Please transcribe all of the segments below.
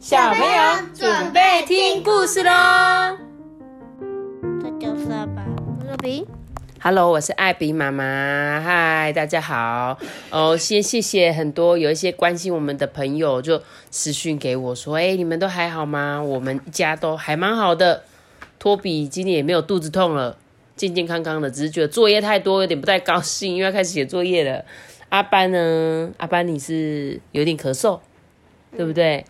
小朋友准备听故事喽。这就是爸爸，我是比。Hello，我是艾比妈妈。嗨，大家好。哦，先谢谢很多有一些关心我们的朋友，就私讯给我说，哎、你们都还好吗？我们一家都还蛮好的。托比今天也没有肚子痛了，健健康康的，只是觉得作业太多，有点不太高兴，因为要开始写作业了。阿班呢？阿班你是有点咳嗽，对不对？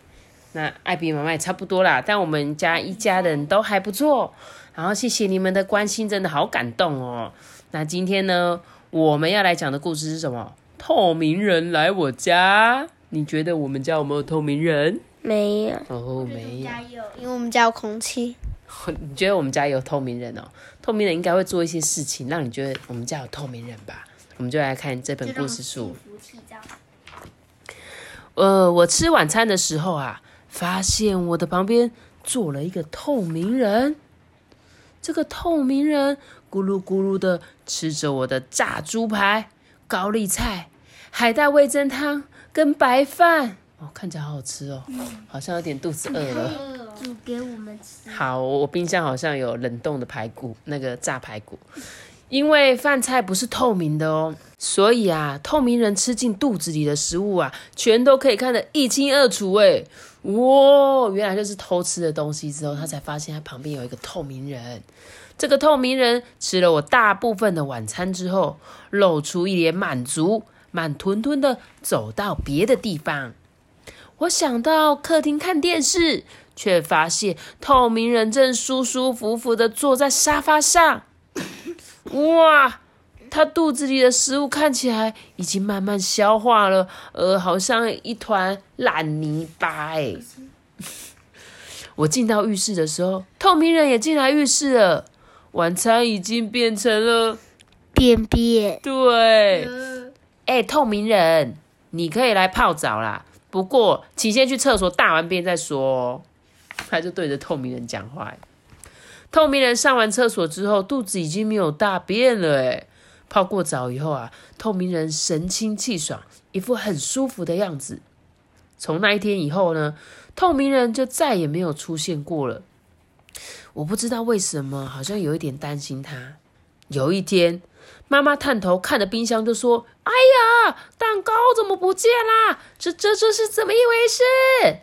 那艾比妈妈也差不多啦，但我们家一家人都还不错。然后谢谢你们的关心，真的好感动哦。那今天呢，我们要来讲的故事是什么？透明人来我家。你觉得我们家有没有透明人？没有，哦，没有。有，因为我们家有空气。你觉得我们家有透明人哦？透明人应该会做一些事情，让你觉得我们家有透明人吧？我们就来看这本故事书。呃，我吃晚餐的时候啊，发现我的旁边坐了一个透明人。这个透明人咕噜咕噜的吃着我的炸猪排、高丽菜、海带味噌汤跟白饭。哦，看起来好好吃哦，好像有点肚子饿了。煮给我们吃。好，我冰箱好像有冷冻的排骨，那个炸排骨。因为饭菜不是透明的哦，所以啊，透明人吃进肚子里的食物啊，全都可以看得一清二楚。哎，哇，原来就是偷吃的东西之后，他才发现他旁边有一个透明人。这个透明人吃了我大部分的晚餐之后，露出一脸满足，慢吞吞的走到别的地方。我想到客厅看电视，却发现透明人正舒舒服服的坐在沙发上。哇，他肚子里的食物看起来已经慢慢消化了，呃，好像一团烂泥巴哎。我进到浴室的时候，透明人也进来浴室了。晚餐已经变成了便便。对，哎、透明人，你可以来泡澡啦。不过，请先去厕所大完便再说哦。他就对着透明人讲话。透明人上完厕所之后，肚子已经没有大便了。哎，泡过澡以后啊，透明人神清气爽，一副很舒服的样子。从那一天以后呢，透明人就再也没有出现过了。我不知道为什么，好像有一点担心他。有一天，妈妈探头看着冰箱，就说：“哎呀，蛋糕怎么不见啦？这这这是怎么一回事？”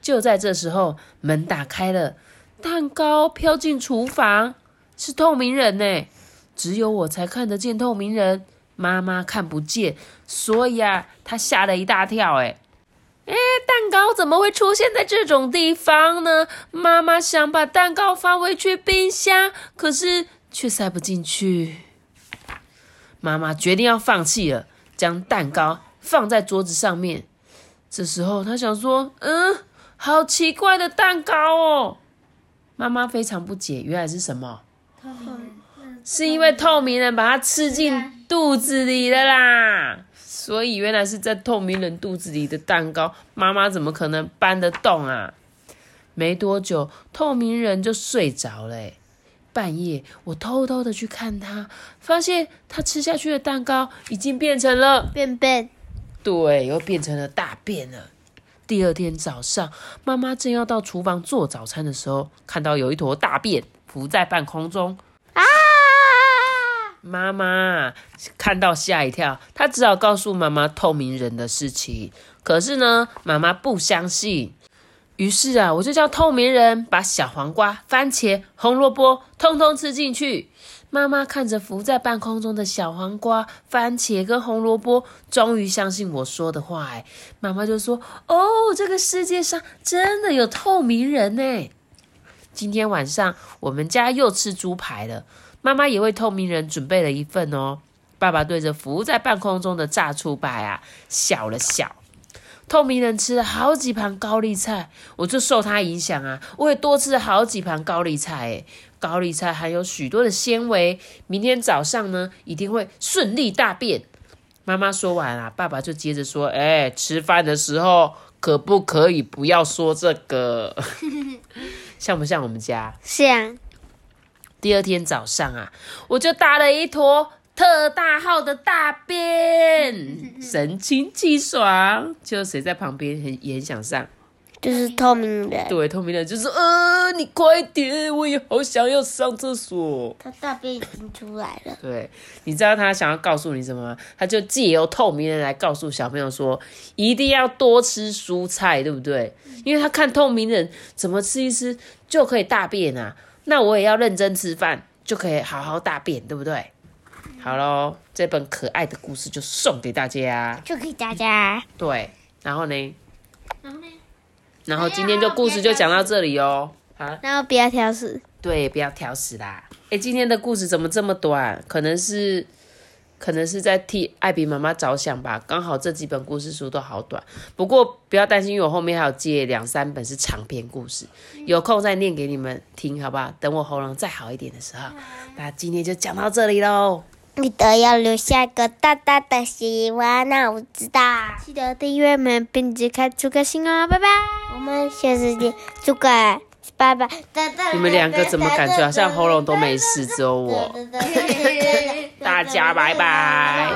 就在这时候，门打开了，蛋糕飘进厨房，是透明人呢。只有我才看得见透明人，妈妈看不见，所以啊，她吓了一大跳。哎，哎，蛋糕怎么会出现在这种地方呢？妈妈想把蛋糕放回去冰箱，可是却塞不进去。妈妈决定要放弃了，将蛋糕放在桌子上面。这时候，她想说：“嗯，好奇怪的蛋糕哦。”妈妈非常不解，原来是什么？是因为透明人把它吃进肚子里了啦。所以原来是在透明人肚子里的蛋糕，妈妈怎么可能搬得动啊？没多久，透明人就睡着了欸。半夜，我偷偷的去看他，发现他吃下去的蛋糕已经变成了，便便。对，又变成了大便了。第二天早上，妈妈正要到厨房做早餐的时候，看到有一坨大便浮在半空中。啊！妈妈看到吓一跳，她只好告诉妈妈透明人的事情。可是呢，妈妈不相信。于是啊，我就叫透明人把小黄瓜、番茄、红萝卜通通吃进去。妈妈看着浮在半空中的小黄瓜、番茄跟红萝卜，终于相信我说的话。哎，妈妈就说：“哦，这个世界上真的有透明人呢。”今天晚上我们家又吃猪排了，妈妈也为透明人准备了一份哦。爸爸对着浮在半空中的炸猪排啊笑了笑。透明人吃了好几盘高丽菜，我就受他影响啊，我也多吃了好几盘高丽菜。诶，高丽菜含有许多的纤维，明天早上呢一定会顺利大便。妈妈说完啊，爸爸就接着说：“哎，吃饭的时候可不可以不要说这个？像不像我们家？像第二天早上啊，我就大了一坨特大号的大便，神清气爽。就谁在旁边很也很想上？就是透明人，对，透明人就是呃，你快点，我也好想要上厕所。他大便已经出来了。对，你知道他想要告诉你什么吗？他就借由透明人来告诉小朋友说，一定要多吃蔬菜，对不对？因为他看透明人怎么吃一吃就可以大便啊，那我也要认真吃饭，就可以好好大便，对不对？好喽，这本可爱的故事就送给大家。就给大家。对，然后呢？然后呢？然后今天就故事就讲到这里哦。啊，然后不要挑食。对，不要挑食啦。哎，今天的故事怎么这么短？可能是，可能是在替艾比妈妈着想吧。刚好这几本故事书都好短，不过不要担心，因为我后面还有借两三本是长篇故事，有空再念给你们听，好不好？等我喉咙再好一点的时候，那今天就讲到这里喽。记得要留下一个大大的喜欢，那我知道。记得订阅我们，并且开出个心哦，拜拜。我们下次见，祝个拜拜。你们两个怎么感觉好像喉咙都没事，只有我？大家拜拜。